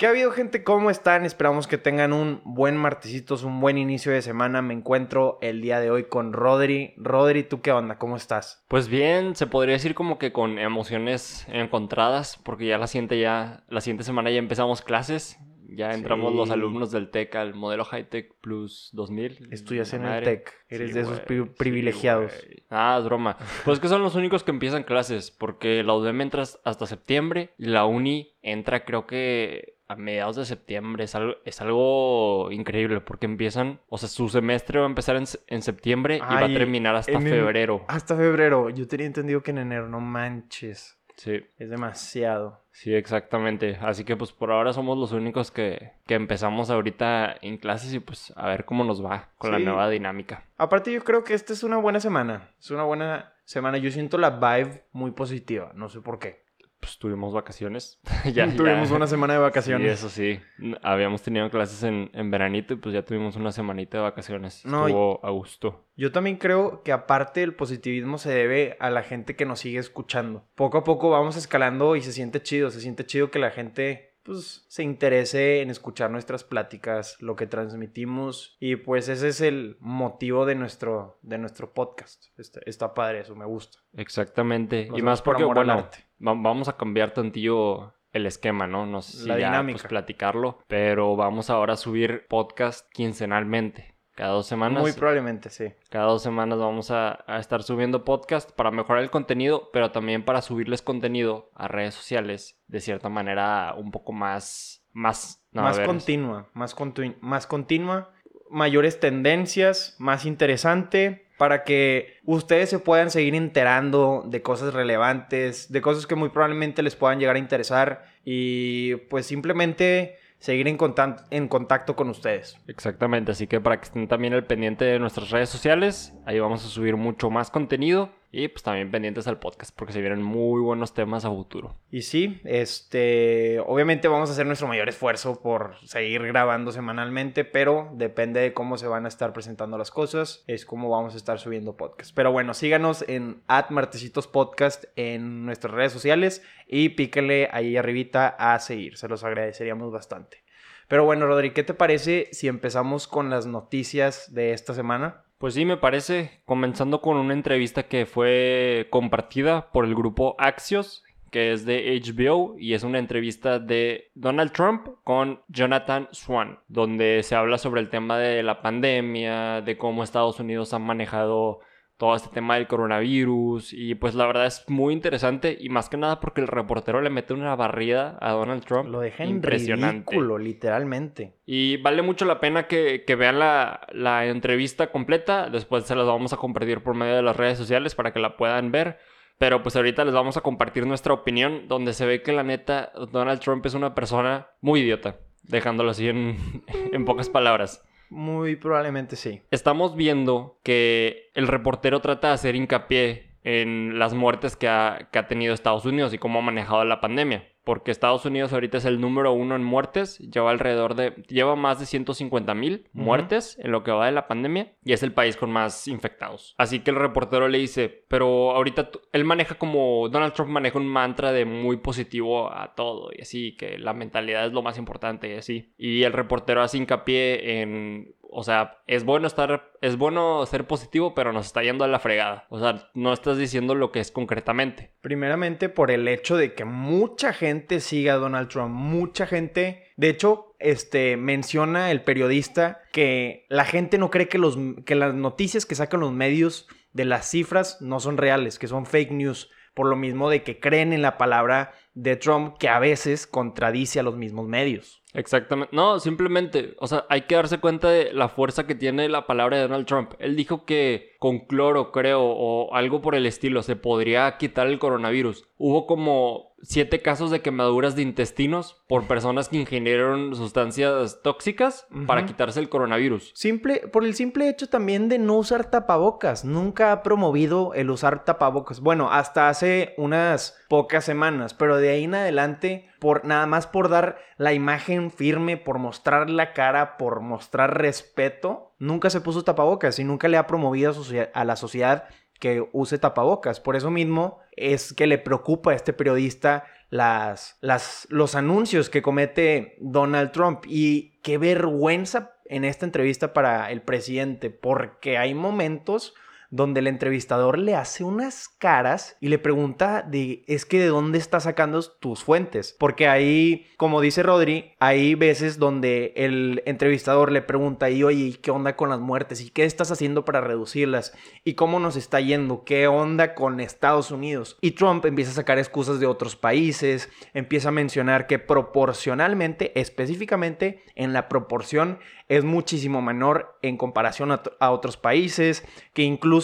¿Qué ha habido, gente? ¿Cómo están? Esperamos que tengan un buen martesitos, un buen inicio de semana. Me encuentro el día de hoy con Rodri. Rodri, ¿tú qué onda? ¿Cómo estás? Pues bien, se podría decir como que con emociones encontradas, porque ya la siguiente, ya, la siguiente semana ya empezamos clases. Ya entramos Sí. los alumnos del TEC al modelo Hightech Plus 2000. Estudias en el. TEC. Eres Sí, de esos sí, privilegiados. ah, es broma. Pues que son los únicos que empiezan clases, porque la UDEM entra hasta septiembre y la uni entra creo que a mediados de septiembre. Es algo, es algo increíble, porque empiezan, o sea, su semestre va a empezar en, en septiembre y va a terminar hasta el- febrero. Hasta febrero. Yo tenía entendido que en enero. No manches. Sí. Es demasiado. Sí, exactamente. Así que pues por ahora somos los únicos que, que empezamos ahorita en clases y pues a ver cómo nos va con la nueva dinámica. Aparte, yo creo que esta es una buena semana. Es una buena semana. Yo siento la vibe muy positiva. No sé por qué. Pues tuvimos vacaciones. ya, Tuvimos ya. una semana de vacaciones. eso sí. Habíamos tenido clases en, en veranito y pues ya tuvimos una semanita de vacaciones. No, Estuvo a gusto. Yo también creo que aparte el positivismo se debe a la gente que nos sigue escuchando. Poco a poco vamos escalando y se siente chido, se siente chido que la gente pues se interese en escuchar nuestras pláticas, lo que transmitimos y pues ese es el motivo de nuestro de nuestro podcast. Está, está padre eso, me gusta. Exactamente. Y más por porque, bueno, arte. vamos a cambiar tantillo el esquema, ¿no? No sé si La ya, dinámica. pues, platicarlo, pero vamos ahora a subir podcast quincenalmente. Cada dos semanas. Muy probablemente, sí. Cada dos semanas vamos a, a estar subiendo podcast para mejorar el contenido, pero también para subirles contenido a redes sociales de cierta manera un poco más... Más, no, más continua, más, continu- más continua, mayores tendencias, más interesante, para que ustedes se puedan seguir enterando de cosas relevantes, de cosas que muy probablemente les puedan llegar a interesar y pues simplemente seguir en, contan- en contacto con ustedes. Exactamente, así que para que estén también al pendiente de nuestras redes sociales, ahí vamos a subir mucho más contenido y pues también pendientes al podcast porque se vienen muy buenos temas a futuro. Y sí, este, obviamente vamos a hacer nuestro mayor esfuerzo por seguir grabando semanalmente, pero depende de cómo se van a estar presentando las cosas, es como vamos a estar subiendo podcast. Pero bueno, síganos en Martesitos Podcast en nuestras redes sociales y píquenle ahí arribita a seguir, se los agradeceríamos bastante. Pero bueno, Rodri, ¿qué te parece si empezamos con las noticias de esta semana? Pues sí, me parece, comenzando con una entrevista que fue compartida por el grupo Axios, que es de HBO, y es una entrevista de Donald Trump con Jonathan Swan, donde se habla sobre el tema de la pandemia, de cómo Estados Unidos ha manejado todo este tema del coronavirus, y pues la verdad es muy interesante, y más que nada porque el reportero le mete una barrida a Donald Trump. Lo deja en impresionante. ridículo, literalmente. Y vale mucho la pena que, que vean la, la entrevista completa. Después se las vamos a compartir por medio de las redes sociales para que la puedan ver. Pero pues ahorita les vamos a compartir nuestra opinión, donde se ve que la neta Donald Trump es una persona muy idiota, dejándolo así en, en pocas palabras. Muy probablemente sí. Estamos viendo que el reportero trata de hacer hincapié en las muertes que ha, que ha tenido Estados Unidos y cómo ha manejado la pandemia. Porque Estados Unidos ahorita es el número uno en muertes, lleva alrededor de, lleva más de 150 mil Ujú. muertes en lo que va de la pandemia y es el país con más infectados. Así que el reportero le dice, pero ahorita él maneja como, Donald Trump maneja un mantra de muy positivo a todo y así, que la mentalidad es lo más importante y así. Y el reportero hace hincapié en o sea, es bueno estar, es bueno ser positivo, pero nos está yendo a la fregada. O sea, no estás diciendo lo que es concretamente. Primeramente por el hecho de que mucha gente siga a Donald Trump, mucha gente, de hecho, este menciona el periodista que la gente no cree que los que las noticias que sacan los medios de las cifras no son reales, que son fake news, por lo mismo de que creen en la palabra de Trump que a veces contradice a los mismos medios. Exactamente. No, simplemente, o sea, hay que darse cuenta de la fuerza que tiene la palabra de Donald Trump. Él dijo que con cloro, creo, o algo por el estilo, se podría quitar el coronavirus. Hubo como siete casos de quemaduras de intestinos por personas que ingirieron sustancias tóxicas para quitarse el coronavirus. Simple, por el simple hecho también de no usar tapabocas. Nunca ha promovido el usar tapabocas. Bueno, hasta hace unas pocas semanas, pero de ahí en adelante, por nada más por dar la imagen firme, por mostrar la cara, por mostrar respeto, nunca se puso tapabocas y nunca le ha promovido a, la sociedad que use tapabocas. Por eso mismo es que le preocupa a este periodista las, los anuncios que comete Donald Trump. Y qué vergüenza en esta entrevista para el presidente, porque hay momentos donde el entrevistador le hace unas caras y le pregunta de, es que de dónde estás sacando tus fuentes. Porque ahí, como dice Rodri, hay veces donde el entrevistador le pregunta, y oye, ¿qué onda con las muertes? ¿Y qué estás haciendo para reducirlas? ¿Y cómo nos está yendo? ¿Qué onda con Estados Unidos? Y Trump empieza a sacar excusas de otros países, empieza a mencionar que proporcionalmente, específicamente en la proporción, es muchísimo menor en comparación a, a otros países, que incluso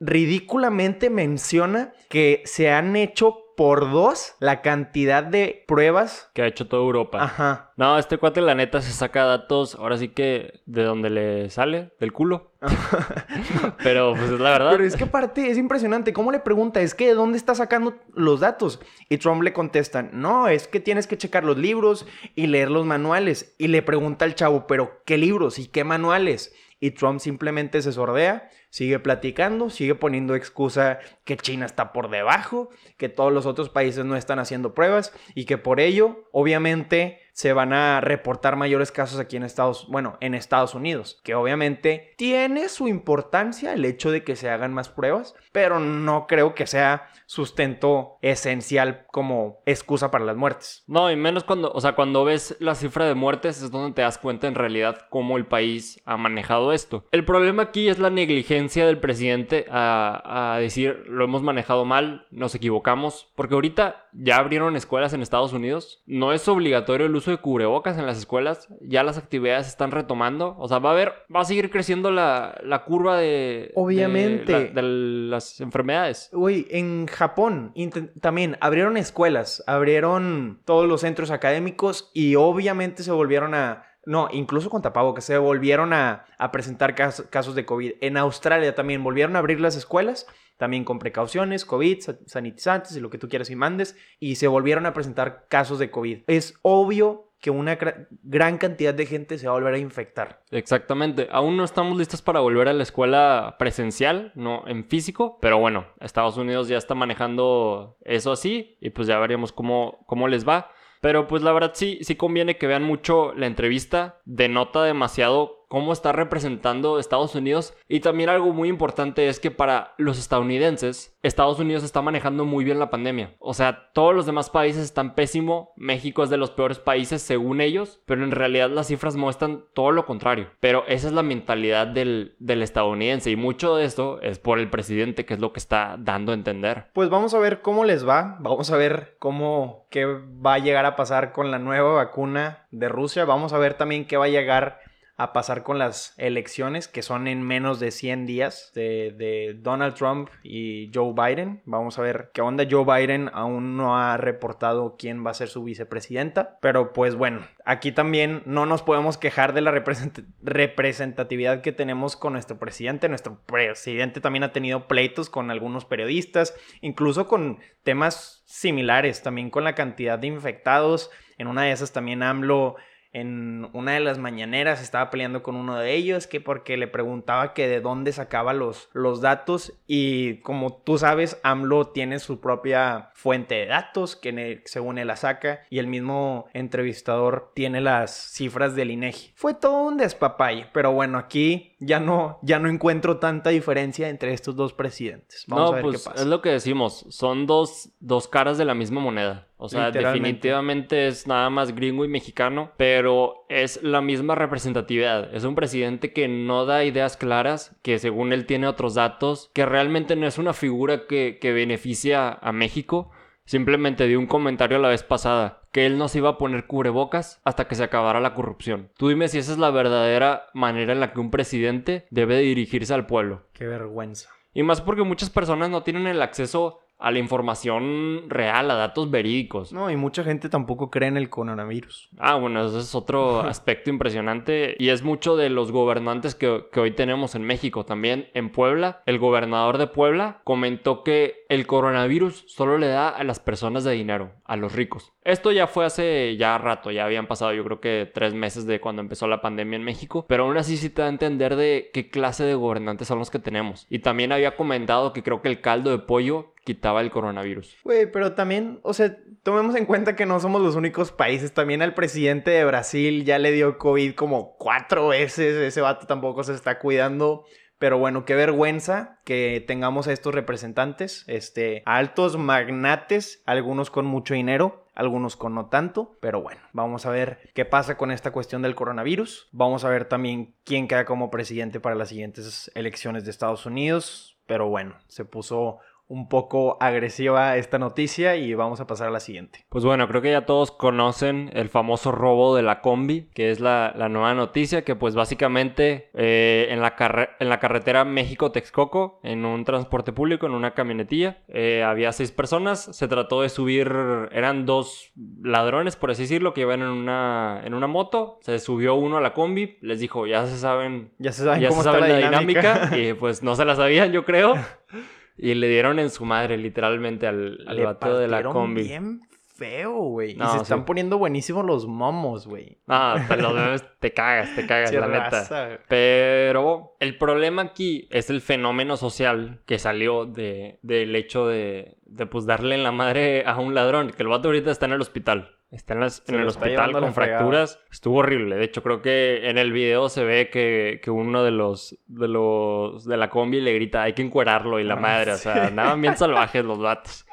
ridículamente menciona que se han hecho por dos la cantidad de pruebas que ha hecho toda Europa. Ajá. No, este cuate la neta se saca datos, ahora sí que de donde le sale, del culo. Pero pues es la verdad. Pero es que aparte es impresionante. ¿Cómo le pregunta? Es que ¿de dónde está sacando los datos? Y Trump le contesta, no, es que tienes que checar los libros y leer los manuales. Y le pregunta al chavo, pero ¿qué libros y qué manuales? Y Trump simplemente se sordea, sigue platicando, sigue poniendo excusa que China está por debajo, que todos los otros países no están haciendo pruebas y que por ello, obviamente, se van a reportar mayores casos aquí en Estados, bueno, en Estados Unidos, que obviamente tiene su importancia el hecho de que se hagan más pruebas, pero no creo que sea sustento esencial como excusa para las muertes. No, y menos cuando, o sea, cuando ves la cifra de muertes es donde te das cuenta en realidad cómo el país ha manejado esto. El problema aquí es la negligencia del presidente a, a decir lo hemos manejado mal, nos equivocamos, porque ahorita ya abrieron escuelas en Estados Unidos, no es obligatorio el uso de cubrebocas en las escuelas, ya las actividades están retomando, o sea, va a haber, va a seguir creciendo la, la curva de... Obviamente. De, la, de las enfermedades. Uy, en Japón también abrieron escuelas, abrieron todos los centros académicos y obviamente se volvieron a... No, incluso con tapabocas, se volvieron a, a presentar casos, casos de COVID. En Australia también volvieron a abrir las escuelas también con precauciones, COVID, sanitizantes y lo que tú quieras y mandes, y se volvieron a presentar casos de COVID. Es obvio que una gran cantidad de gente se va a volver a infectar. Exactamente. Aún no estamos listos para volver a la escuela presencial, no en físico, pero bueno, Estados Unidos ya está manejando eso así y pues ya veríamos cómo, cómo les va. Pero pues la verdad sí, sí conviene que vean mucho la entrevista. Denota demasiado cómo está representando Estados Unidos. Y también algo muy importante es que para los estadounidenses, Estados Unidos está manejando muy bien la pandemia. O sea, todos los demás países están pésimo. México es de los peores países según ellos, pero en realidad las cifras muestran todo lo contrario. Pero esa es la mentalidad del, estadounidense y mucho de esto es por el presidente, que es lo que está dando a entender. Pues vamos a ver cómo les va. Vamos a ver cómo, qué va a llegar a pasar con la nueva vacuna de Rusia. Vamos a ver también qué va a llegar a pasar con las elecciones que son en menos de 100 días de, de, Donald Trump y Joe Biden. Vamos a ver qué onda. Joe Biden aún no ha reportado quién va a ser su vicepresidenta. Pero pues bueno, aquí también no nos podemos quejar de la represent representatividad que tenemos con nuestro presidente. Nuestro presidente también ha tenido pleitos con algunos periodistas, incluso con temas similares, también con la cantidad de infectados. En una de esas también AMLO en una de las mañaneras estaba peleando con uno de ellos que porque le preguntaba que de dónde sacaba los, los datos y como tú sabes AMLO tiene su propia fuente de datos que según él la saca y el mismo entrevistador tiene las cifras del INEGI. Fue todo un despapay, pero bueno, aquí ya no ya no encuentro tanta diferencia entre estos dos presidentes. Vamos no, a ver pues qué pasa. es lo que decimos, son dos, dos caras de la misma moneda. O sea, definitivamente es nada más gringo y mexicano, pero es la misma representatividad. Es un presidente que no da ideas claras, que según él tiene otros datos, que realmente no es una figura que, que beneficia a México. Simplemente dio un comentario la vez pasada que él no se iba a poner cubrebocas hasta que se acabara la corrupción. Tú dime si esa es la verdadera manera en la que un presidente debe dirigirse al pueblo. Qué vergüenza. Y más porque muchas personas no tienen el acceso a la información real, a datos verídicos. No, y mucha gente tampoco cree en el coronavirus. Ah, bueno, ese es otro aspecto impresionante y es mucho de los gobernantes que, que, hoy tenemos en México. También en Puebla, el gobernador de Puebla comentó que el coronavirus solo le da a las personas de dinero, a los ricos. Esto ya fue hace ya rato, ya habían pasado yo creo que tres meses de cuando empezó la pandemia en México, pero aún así sí te da a entender de qué clase de gobernantes son los que tenemos. Y también había comentado que creo que el caldo de pollo quitaba el coronavirus. Güey, pero también, o sea, tomemos en cuenta que no somos los únicos países. También al presidente de Brasil ya le dio COVID como cuatro veces. Ese vato tampoco se está cuidando. Pero bueno, qué vergüenza que tengamos a estos representantes, este, altos magnates, algunos con mucho dinero, algunos con no tanto, pero bueno, vamos a ver qué pasa con esta cuestión del coronavirus. Vamos a ver también quién queda como presidente para las siguientes elecciones de Estados Unidos, pero bueno, se puso un poco agresiva esta noticia y vamos a pasar a la siguiente. Pues bueno, creo que ya todos conocen el famoso robo de la combi, que es la, nueva noticia, que pues básicamente eh, en, la en la carretera México-Texcoco, en un transporte público, en una camionetilla, eh, había seis personas, se trató de subir, eran dos ladrones, por así decirlo, que iban en una, en una moto, se subió uno a la combi, les dijo, ya se saben, ya se saben, cómo está la, dinámica y pues no se la sabían, yo creo. Y le dieron en su madre, literalmente, al, al bateo de la combi. bien feo, güey. y se están poniendo buenísimos los momos, güey. Ah, te los te cagas, te cagas, la neta. Pero el problema aquí es el fenómeno social que salió de, del hecho de, de, pues, darle en la madre a un ladrón. Que el vato ahorita está en el hospital. Está en, en el hospital con fracturas. Estuvo horrible. De hecho, creo que en el video se ve que, que, uno de los, de los de la combi le grita, hay que encuerarlo y la ah, madre. O sea, andaban bien salvajes los vatos.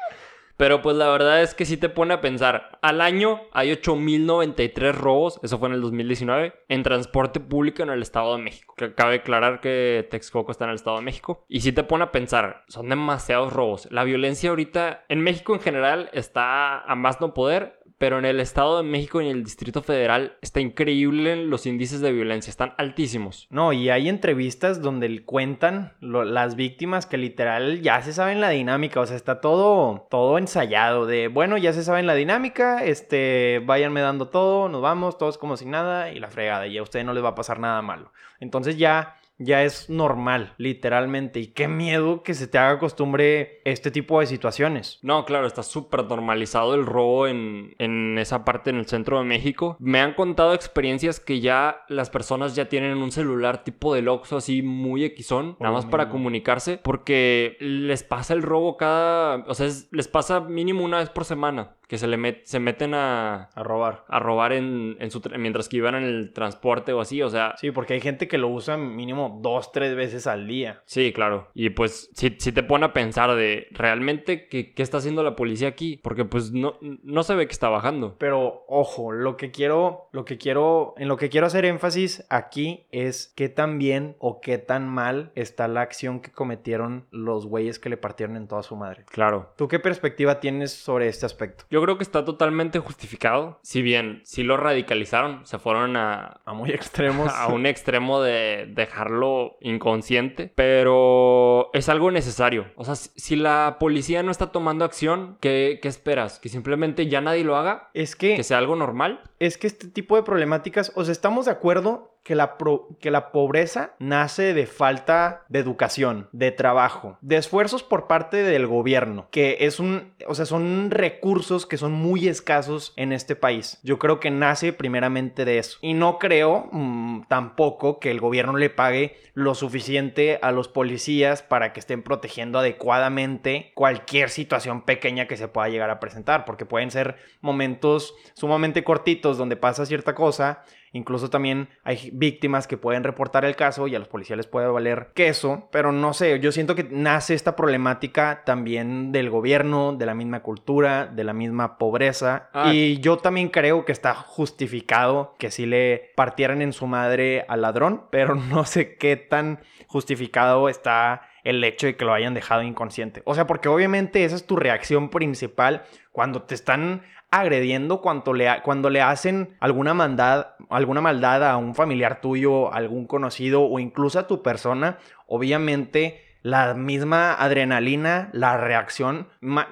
Pero pues la verdad es que sí te pone a pensar. Al año hay 8.093 robos, eso fue en el 2019, en transporte público en el Estado de México. Que cabe aclarar que Texcoco está en el Estado de México. Y sí te pone a pensar, son demasiados robos. La violencia ahorita en México en general está a más no poder pero en el Estado de México y en el Distrito Federal está increíble los índices de violencia, están altísimos. No, y hay entrevistas donde cuentan las víctimas que literal ya se saben la dinámica, o sea, está todo, todo ensayado de, bueno, ya se saben la dinámica, este, váyanme dando todo, nos vamos, todos como sin nada y la fregada, y a usted no les va a pasar nada malo. Entonces ya ya es normal, literalmente. Y qué miedo que se te haga costumbre este tipo de situaciones. No, claro, está súper normalizado el robo en, esa parte en el centro de México. Me han contado experiencias que ya las personas ya tienen un celular tipo de Oxxo así muy equisón, nada más para comunicarse, porque les pasa el robo cada... O sea, les pasa mínimo una vez por semana que se, le se meten a... A robar. A robar en, su... mientras que iban en el transporte o así, o sea... Sí, porque hay gente que lo usa mínimo dos, tres veces al día. Sí, claro. Y pues si, si te pone a pensar de, ¿realmente qué, qué, está haciendo la policía aquí? Porque pues no, no se ve que está bajando. Pero, ojo, lo que quiero, lo que quiero, en lo que quiero hacer énfasis aquí es qué tan bien o qué tan mal está la acción que cometieron los güeyes que le partieron en toda su madre. Claro. ¿Tú qué perspectiva tienes sobre este aspecto? Yo creo que está totalmente justificado. Si bien, si lo radicalizaron, se fueron a... A muy extremos. A un extremo de dejarlo inconsciente. Pero es algo necesario. O sea, si la policía no está tomando acción, ¿qué, qué esperas? ¿Que simplemente ya nadie lo haga? Es que... ¿Que sea algo normal? Es que este tipo de problemáticas, o sea, estamos de acuerdo que la, que la pobreza nace de falta de educación, de trabajo, de esfuerzos por parte del gobierno, que es un, o sea, son recursos que son muy escasos en este país. Yo creo que nace primeramente de eso. Y no creo mm, tampoco que el gobierno le pague lo suficiente a los policías para que estén protegiendo adecuadamente cualquier situación pequeña que se pueda llegar a presentar, porque pueden ser momentos sumamente cortitos donde pasa cierta cosa Incluso también hay víctimas que pueden reportar el caso y a los policías les puede valer queso, pero no sé, yo siento que nace esta problemática también del gobierno, de la misma cultura, de la misma pobreza. Ah. Y yo también creo que está justificado que si le partieran en su madre al ladrón, pero no sé qué tan justificado está el hecho de que lo hayan dejado inconsciente. O sea, porque obviamente esa es tu reacción principal cuando te están agrediendo cuando le, cuando le hacen alguna maldad, alguna maldad a un familiar tuyo, algún conocido o incluso a tu persona, obviamente la misma adrenalina, la reacción,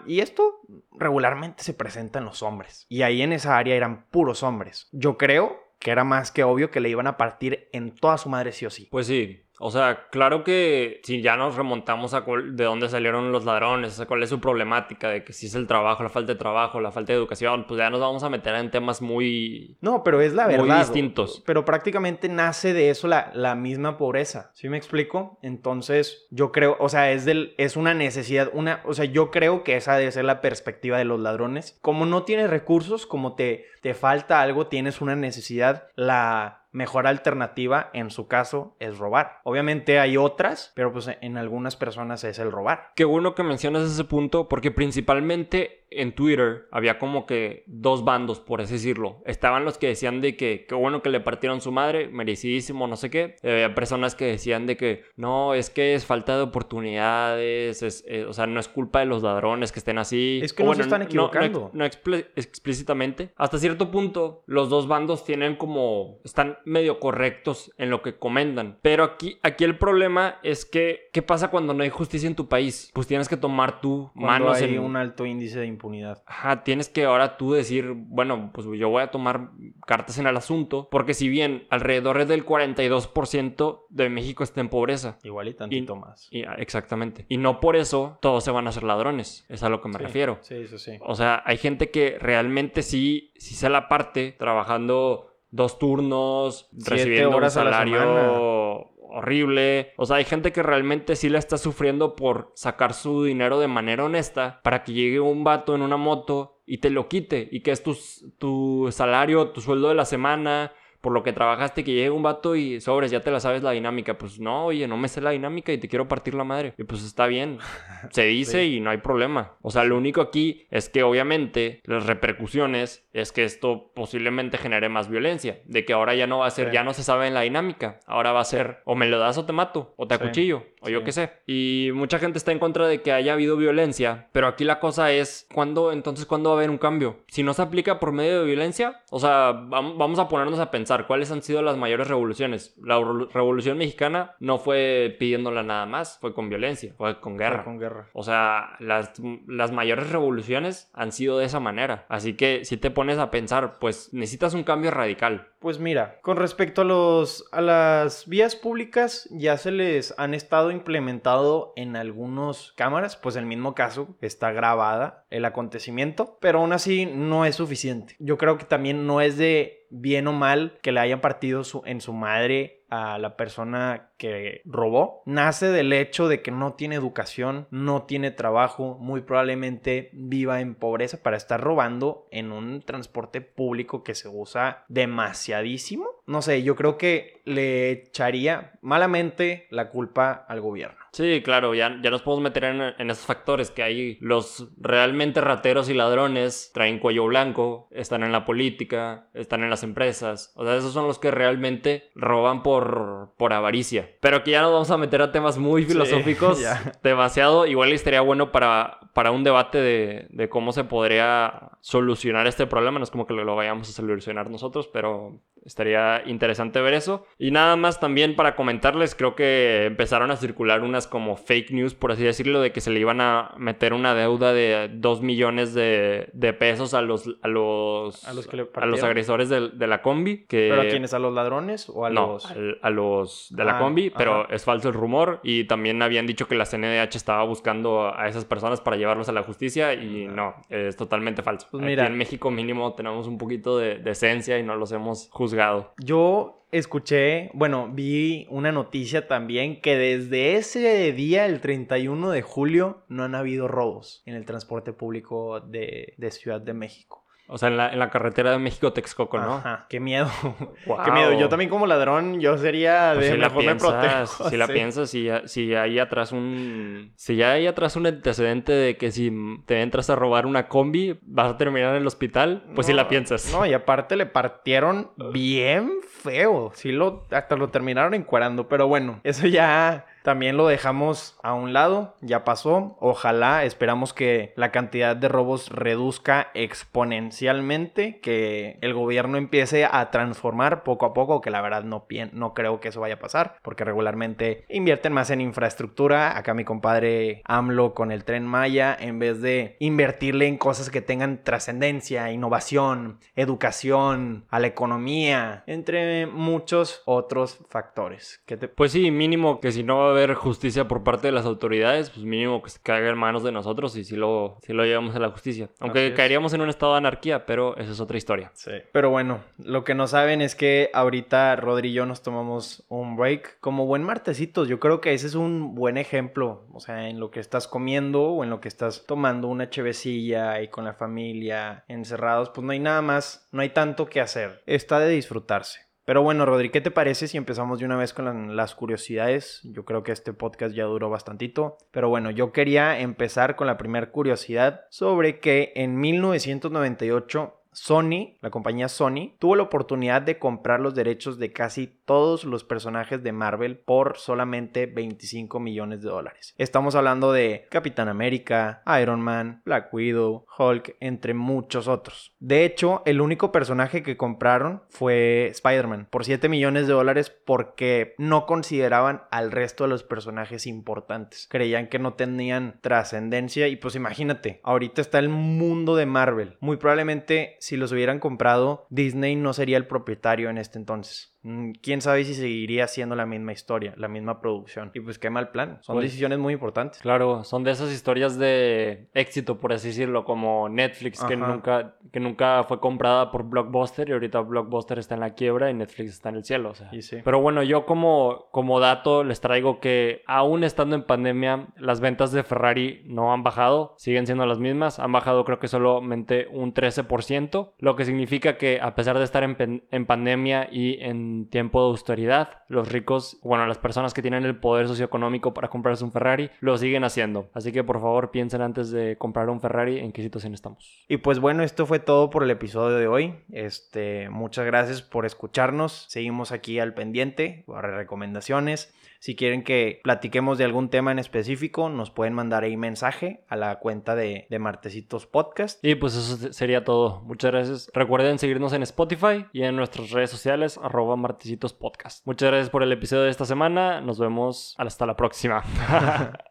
y esto regularmente se presenta en los hombres. Y ahí en esa área eran puros hombres. Yo creo que era más que obvio que le iban a partir en toda su madre sí o sí. Pues sí, O sea, claro que si ya nos remontamos a de dónde salieron los ladrones, o cuál es su problemática, de que si es el trabajo, la falta de trabajo, la falta de educación, pues ya nos vamos a meter en temas muy... No, pero es la verdad. Muy distintos. Pero prácticamente nace de eso la, la misma pobreza. ¿Sí me explico? Entonces, yo creo, o sea, es, del, es una necesidad, una, o sea, yo creo que esa debe ser la perspectiva de los ladrones. Como no tienes recursos, como te, te falta algo, tienes una necesidad, la mejor alternativa en su caso es robar. Obviamente hay otras, pero pues en algunas personas es el robar. Qué bueno que mencionas ese punto porque principalmente en Twitter había como que dos bandos, por así decirlo. Estaban los que decían de que qué bueno que le partieron su madre, merecidísimo, no sé qué. había personas que decían de que no, es que es falta de oportunidades, es, eh, o sea, no es culpa de los ladrones que estén así. Es que no se están equivocando. No, explícitamente. Hasta cierto punto, los dos bandos tienen como, están medio correctos en lo que comentan. Pero aquí, aquí el problema es que, ¿qué pasa cuando no hay justicia en tu país? Pues tienes que tomar tu manos hay un alto índice de impunidad. Ajá, tienes que ahora tú decir, bueno, pues yo voy a tomar cartas en el asunto, porque si bien alrededor del 42% de México está en pobreza. Igual y tantito más. Y, exactamente. Y no por eso todos se van a hacer ladrones, es a lo que me refiero. Sí, eso sí. O sea, hay gente que realmente sí, sí se la parte trabajando dos turnos, recibiendo un salario horrible. O sea, hay gente que realmente sí la está sufriendo por sacar su dinero de manera honesta para que llegue un vato en una moto y te lo quite y que es tu, tu salario, tu sueldo de la semana por lo que trabajaste que llegue un vato y sobres, ya te la sabes la dinámica. Pues no, oye, no me sé la dinámica y te quiero partir la madre. Y pues está bien. Se dice y no hay problema. O sea, lo único aquí es que obviamente las repercusiones es que esto posiblemente genere más violencia. De que ahora ya no va a ser, ya no se sabe en la dinámica. Ahora va a ser o me lo das o te mato o te acuchillo o yo qué sé. Y mucha gente está en contra de que haya habido violencia. Pero aquí la cosa es, ¿cuándo, entonces, cuándo va a haber un cambio? Si no se aplica por medio de violencia, o sea, vamos a ponernos a pensar cuáles han sido las mayores revoluciones. La revolución mexicana no fue pidiéndola nada más, fue con violencia, fue con guerra. con guerra. O sea, las, las mayores revoluciones han sido de esa manera. Así que si te pones a pensar, pues necesitas un cambio radical. Pues mira, con respecto a los a las vías públicas ya se les han estado implementado en algunas cámaras, pues el mismo caso está grabada el acontecimiento, pero aún así no es suficiente. Yo creo que también no es de bien o mal que le hayan partido en su madre a la persona que robó nace del hecho de que no tiene educación, no tiene trabajo, muy probablemente viva en pobreza para estar robando en un transporte público que se usa demasiadísimo. No sé, yo creo que le echaría malamente la culpa al gobierno. Sí, claro, ya, ya nos podemos meter en, esos factores que hay los realmente rateros y ladrones, traen cuello blanco, están en la política, están en las empresas. O sea, esos son los que realmente roban por, por avaricia. Pero que ya nos vamos a meter a temas muy filosóficos, demasiado. Igual estaría bueno para, para un debate de, de, cómo se podría solucionar este problema. No es como que lo vayamos a solucionar nosotros, pero estaría interesante ver eso. Y nada más también para comentarles, creo que empezaron a circular unas como fake news, por así decirlo, de que se le iban a meter una deuda de 2 millones de, pesos a los a los a los, que a los agresores de, la combi. Que, ¿Pero a quiénes? ¿A los ladrones o a los...? a los de la ah, combi, pero es falso el rumor. Y también habían dicho que la CNDH estaba buscando a esas personas para llevarlos a la justicia y no, es totalmente falso. Pues mira, Aquí en México mínimo tenemos un poquito de, de esencia y no los hemos juzgado. Yo escuché, bueno, vi una noticia también que desde ese día, el 31 de julio, no han habido robos en el transporte público de, de Ciudad de México. O sea, en la, en la carretera de México-Texcoco, ¿no? Ajá, qué miedo. Qué miedo. Yo también como ladrón, yo sería pues de si mejor la piensas, me Si la piensas, si, si hay atrás un... Si ya hay atrás un antecedente de que si te entras a robar una combi, vas a terminar en el hospital, pues si la piensas. No, y aparte le partieron bien feo. Sí lo... Hasta lo terminaron encuerando. Pero bueno, eso ya también lo dejamos a un lado, ya pasó. Ojalá, esperamos que la cantidad de robos reduzca exponencialmente, que el gobierno empiece a transformar poco a poco, que la verdad no, no creo que eso vaya a pasar, porque regularmente invierten más en infraestructura. Acá mi compadre AMLO con el tren Maya, en vez de invertirle en cosas que tengan trascendencia, innovación, educación, a la economía, entre muchos otros factores. Pues sí, mínimo que si no haber justicia por parte de las autoridades, pues mínimo que se caiga en manos de nosotros y si lo, si lo llevamos a la justicia. Aunque caeríamos en un estado de anarquía, pero esa es otra historia. Sí. Pero bueno, lo que no saben es que ahorita Rodri y yo nos tomamos un break como buen martesitos. Yo creo que ese es un buen ejemplo. O sea, en lo que estás comiendo o en lo que estás tomando una chevecilla y con la familia encerrados, pues no hay nada más, no hay tanto que hacer. Está de disfrutarse. Pero bueno, Rodri, ¿qué te parece si empezamos de una vez con las curiosidades? Yo creo que este podcast ya duró bastantito. Pero bueno, yo quería empezar con la primera curiosidad sobre que en 1998 Sony, la compañía Sony, tuvo la oportunidad de comprar los derechos de casi todos los personajes de Marvel por solamente 25 millones de dólares. Estamos hablando de Capitán América, Iron Man, Black Widow, Hulk, entre muchos otros. De hecho, el único personaje que compraron fue Spider-Man por 7 millones de dólares porque no consideraban al resto de los personajes importantes. Creían que no tenían trascendencia y pues imagínate, ahorita está el mundo de Marvel. Muy probablemente si los hubieran comprado, Disney no sería el propietario en este entonces. Mm, quién sabe si seguiría siendo la misma historia, la misma producción. Y pues qué mal plan. Son pues decisiones muy importantes. Claro, son de esas historias de éxito, por así decirlo, como Netflix, que nunca, que nunca fue comprada por Blockbuster y ahorita Blockbuster está en la quiebra y Netflix está en el cielo. O sea. Pero bueno, yo como, como dato les traigo que aún estando en pandemia, las ventas de Ferrari no han bajado, siguen siendo las mismas. Han bajado creo que solamente un 13%, lo que significa que a pesar de estar en, en pandemia y en tiempo de austeridad, los ricos, bueno, las personas que tienen el poder socioeconómico para comprarse un Ferrari, lo siguen haciendo. Así que por favor piensen antes de comprar un Ferrari en qué situación estamos. Y pues bueno, esto fue todo por el episodio de hoy. Este, muchas gracias por escucharnos. Seguimos aquí al pendiente recomendaciones. Si quieren que platiquemos de algún tema en específico, nos pueden mandar ahí mensaje a la cuenta de, de Martesitos Podcast. Y pues eso sería todo. Muchas gracias. Recuerden seguirnos en Spotify y en nuestras redes sociales, arroba Martesitos Podcast. Muchas gracias por el episodio de esta semana. Nos vemos hasta la próxima.